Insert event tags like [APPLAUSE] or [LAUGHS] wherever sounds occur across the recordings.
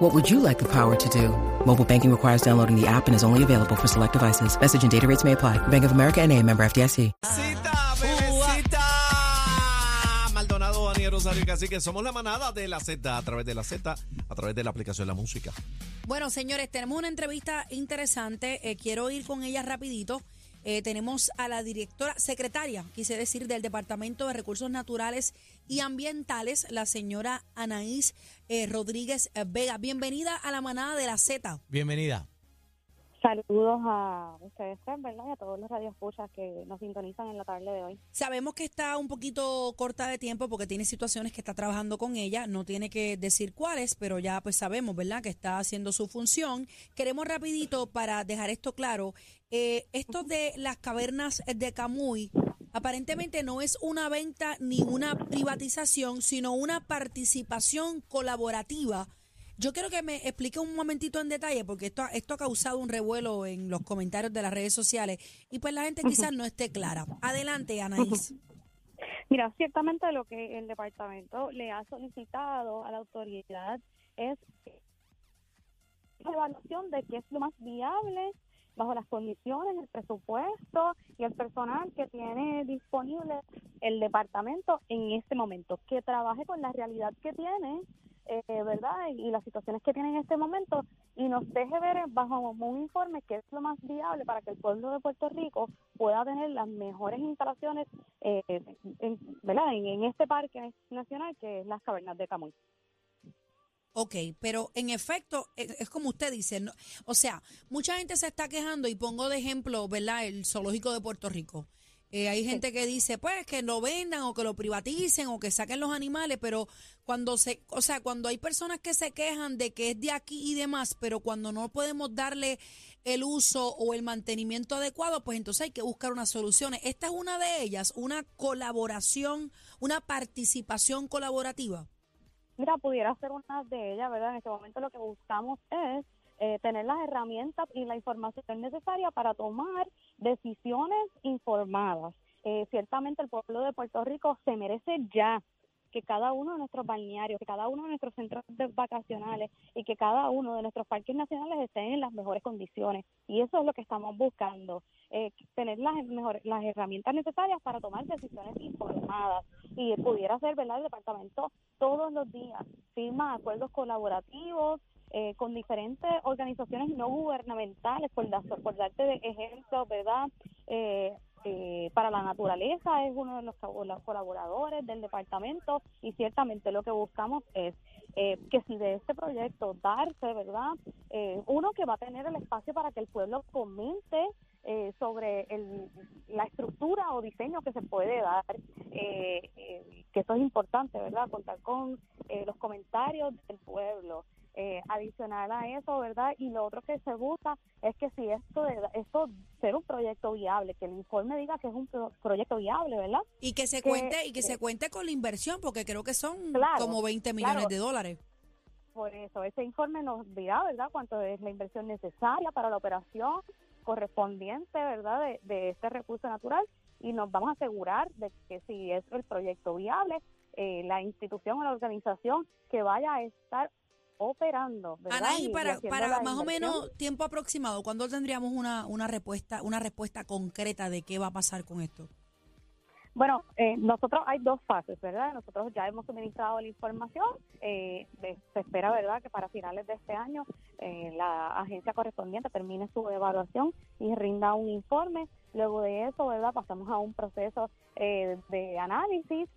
What would you like the power to do? Mobile banking requires downloading the app and is only available for select devices. Message and data rates may apply. Bank of America and a member FDIC. Bebecita, bebecita. Maldonado, Daniel Rosario, así que somos la manada de la Z a través de la Z, a través de la aplicación de la música. Bueno, señores, tenemos una entrevista interesante. eh, quiero ir con ella rapidito. Eh, tenemos a la directora, secretaria, quise decir, del Departamento de Recursos Naturales y Ambientales, la señora Anaís eh, Rodríguez eh, Vega. Bienvenida a la manada de la Z. Bienvenida. Saludos a ustedes tres, ¿verdad? Y a todos los radioescuchas que nos sintonizan en la tarde de hoy. Sabemos que está un poquito corta de tiempo porque tiene situaciones que está trabajando con ella, no tiene que decir cuáles, pero ya pues sabemos, ¿verdad? Que está haciendo su función. Queremos rapidito para dejar esto claro, eh, esto de las cavernas de Camuy aparentemente no es una venta ni una privatización, sino una participación colaborativa. Yo quiero que me explique un momentito en detalle, porque esto, esto ha causado un revuelo en los comentarios de las redes sociales y pues la gente quizás no esté clara. Adelante, Anaís. Mira, ciertamente lo que el departamento le ha solicitado a la autoridad es la evaluación de qué es lo más viable bajo las condiciones, el presupuesto y el personal que tiene disponible el departamento en este momento, que trabaje con la realidad que tiene, eh, ¿verdad? Y las situaciones que tiene en este momento y nos deje ver bajo un informe qué es lo más viable para que el pueblo de Puerto Rico pueda tener las mejores instalaciones, eh, en, ¿verdad? En, en este parque nacional que es las cavernas de Camuy. Ok, pero en efecto, es, es como usted dice, ¿no? o sea, mucha gente se está quejando y pongo de ejemplo, ¿verdad? El zoológico de Puerto Rico. Eh, hay gente que dice, pues, que lo vendan o que lo privaticen o que saquen los animales, pero cuando se, o sea, cuando hay personas que se quejan de que es de aquí y demás, pero cuando no podemos darle el uso o el mantenimiento adecuado, pues entonces hay que buscar unas soluciones. Esta es una de ellas, una colaboración, una participación colaborativa. Mira, pudiera ser una de ellas, ¿verdad? En este momento lo que buscamos es eh, tener las herramientas y la información necesaria para tomar decisiones informadas. Eh, ciertamente el pueblo de Puerto Rico se merece ya que cada uno de nuestros balnearios, que cada uno de nuestros centros vacacionales y que cada uno de nuestros parques nacionales estén en las mejores condiciones. Y eso es lo que estamos buscando, eh, tener las, mejores, las herramientas necesarias para tomar decisiones informadas. Y pudiera ser, ¿verdad? El departamento todos los días firma acuerdos colaborativos eh, con diferentes organizaciones no gubernamentales, por, da- por darte de ejemplos, ¿verdad? Eh, eh, para la naturaleza es uno de los los colaboradores del departamento y ciertamente lo que buscamos es eh, que si de este proyecto darse, ¿verdad? Eh, uno que va a tener el espacio para que el pueblo comente eh, sobre el, la estructura o diseño que se puede dar, eh, eh, que eso es importante, ¿verdad? Contar con eh, los comentarios del pueblo. Eh, adicional a eso, ¿verdad? Y lo otro que se busca es que si esto, de, esto ser un proyecto viable, que el informe diga que es un pro- proyecto viable, ¿verdad? Y que se que- cuente y que que- se cuente con la inversión, porque creo que son Claro, como 20 millones claro. de dólares. Por eso, ese informe nos dirá, ¿verdad?, cuánto es la inversión necesaria para la operación correspondiente, ¿verdad?, de, de este recurso natural y nos vamos a asegurar de que si es el proyecto viable, eh, la institución o la organización que vaya a estar operando, ¿verdad? Anaí, Y- y para, para más o menos tiempo aproximado, ¿cuándo tendríamos una, una respuesta una respuesta concreta de qué va a pasar con esto? Bueno, eh, nosotros hay dos fases, ¿verdad? Nosotros ya hemos suministrado la información. eh, de- se espera, ¿verdad?, que para finales de este año eh, la agencia correspondiente termine su evaluación y rinda un informe. Luego de eso, ¿verdad?, pasamos a un proceso eh, de análisis.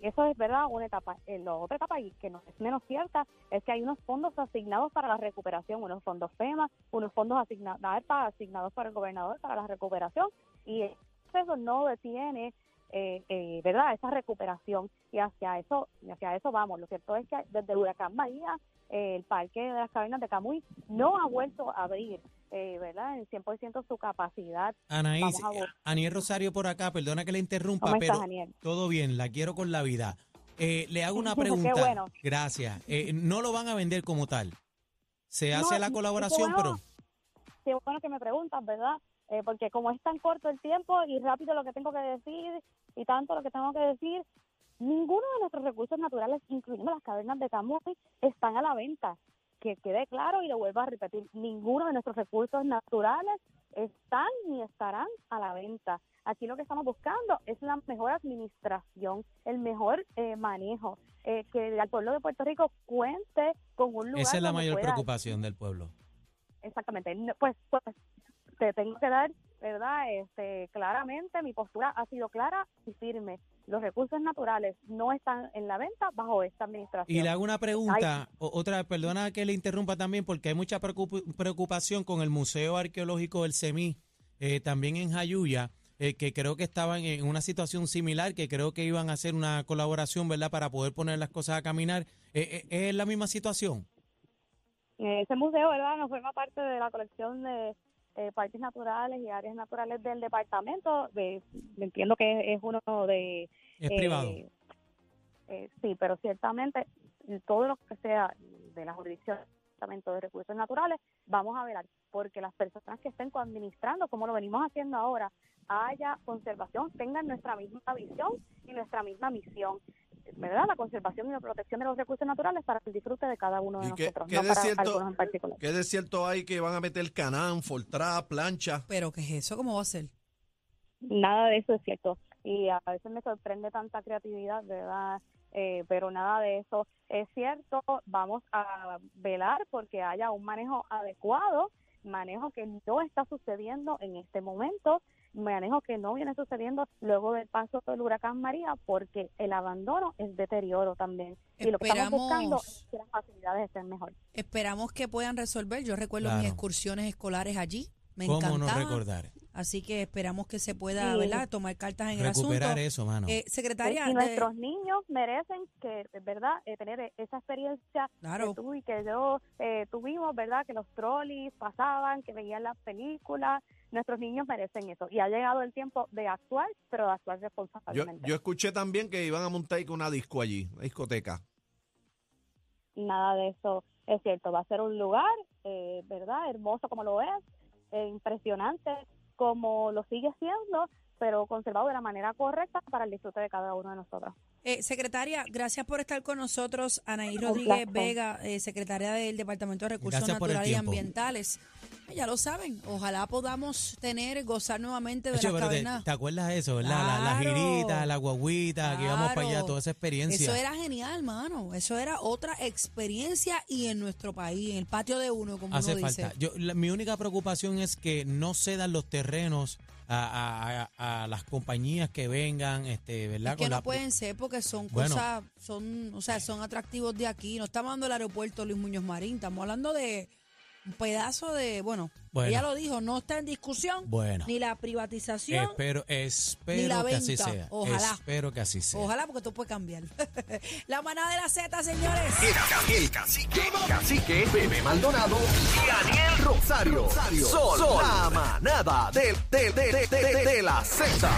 Eso es, ¿verdad?, una etapa. Eh, la otra etapa, y que no es menos cierta, es que hay unos fondos asignados para la recuperación, unos fondos FEMA, unos fondos asignados, asignados para el gobernador para la recuperación. Y eso no detiene eh, eh, verdad esa recuperación y hacia eso y hacia eso vamos lo cierto es que desde el huracán María eh, el parque de las cavernas de Camuy no ha vuelto a abrir eh, verdad en 100% su capacidad Anaís. Aniel Rosario por acá, perdona que le interrumpa, ¿Cómo pero estás, todo bien, la quiero con la vida. Eh, le hago [LAUGHS] una Qué pregunta. bueno. Gracias. No lo van a vender como tal. Se hace No, la colaboración, bueno. pero qué bueno que me preguntas, ¿verdad? Eh, porque como es tan corto el tiempo y rápido lo que tengo que decir y tanto lo que tengo que decir, ninguno de nuestros recursos naturales, incluyendo las cavernas de Camuy, están a la venta. Que quede claro y lo vuelvo a repetir, ninguno de nuestros recursos naturales están ni estarán a la venta. Aquí lo que estamos buscando es la mejor administración, el mejor eh, manejo, eh, que el pueblo de Puerto Rico cuente con un lugar esa es la mayor pueda preocupación del pueblo. Exactamente. Pues, pues te tengo que dar, ¿verdad? Este, claramente mi postura ha sido clara y firme. Los recursos naturales no están en la venta bajo esta administración. Y le hago una pregunta, o- otra, perdona que le interrumpa también, porque hay mucha preocup- preocupación con el Museo Arqueológico del CEMI, eh, también en Jayuya, eh, que creo que estaban en una situación similar, que creo que iban a hacer una colaboración, ¿verdad?, para poder poner las cosas a caminar. Eh, eh, ¿Es la misma situación? Eh, Ese museo, ¿verdad? No forma parte de la colección de eh, parques naturales y áreas naturales del departamento. De, entiendo que es uno de... Es eh, privado. eh, sí, pero ciertamente todo lo que sea de la jurisdicción del Departamento de Recursos Naturales, vamos a velar porque las personas que estén administrando, como lo venimos haciendo ahora, haya conservación, tengan nuestra misma visión y nuestra misma misión. ¿Verdad? La conservación y la protección de los recursos naturales para el disfrute de cada uno de ¿Y qué- nosotros, qué no de para cierto- algunos en particular. ¿Qué de cierto hay que van a meter canán, fortrá, plancha? Pero ¿qué es eso? ¿Cómo va a ser? Nada de eso es cierto. Y a veces me sorprende tanta creatividad, ¿verdad? Eh, pero nada de eso es cierto. Vamos a velar porque haya un manejo adecuado, manejo que no está sucediendo en este momento, manejo que no viene sucediendo luego del paso del huracán María, porque el abandono es deterioro también. Y lo que estamos buscando Esperamos- es que las facilidades estén mejor. Esperamos que puedan resolver. Yo recuerdo Claro. mis excursiones escolares allí. Me ¿Cómo no recordar? Así que esperamos que se pueda, Sí. ¿verdad? Tomar cartas en el Recuperar asunto. eso, mano. Eh, secretaria, y de- nuestros niños merecen que, ¿verdad?, eh, tener esa experiencia Claro. que tú y que yo eh, tuvimos, ¿verdad?, que los trolleys pasaban, que veían las películas. Nuestros niños merecen eso. Y ha llegado el tiempo de actuar, pero de actuar Yo, responsablemente. yo escuché también que iban a montar una disco allí, una discoteca. Nada de eso es cierto. Va a ser un lugar, eh, ¿verdad?, hermoso como lo es, eh, impresionante como lo sigue siendo, pero conservado de la manera correcta para el disfrute de cada uno de nosotros. Eh, secretaria, gracias por estar con nosotros. Anaí Rodríguez. Vega, eh, secretaria del Departamento de Recursos Gracias Naturales y. Ambientales. Eh, Ya lo saben, ojalá podamos tener, gozar nuevamente de Hacho, las te, cavernas. te acuerdas de eso, verdad? La, la Claro. girita, la guaguita, que íbamos para allá, Claro. toda esa experiencia. Eso era genial, mano. Eso era otra experiencia y en nuestro país, en el patio de uno, como Hace uno dice. falta. Yo, la- mi única preocupación es que no cedan los terrenos a, a- a- las compañías que vengan, este, ¿verdad? Es que Con no la- pueden ser porque son Bueno. cosas, son, o sea, son atractivos de aquí. No estamos hablando del aeropuerto Luis Muñoz Marín, estamos hablando de un pedazo de, bueno, Bueno. ella lo dijo, no está en discusión Bueno. ni la privatización. Espero, espero la que así venta. sea. Ojalá. Espero que así sea. Ojalá porque esto puede cambiar. [LAUGHS] la manada de la Z, señores. El, el cacique, cacique, Bebé Maldonado y Daniel Rosario. Sol, la manada de, de, de, de, de, de la Z.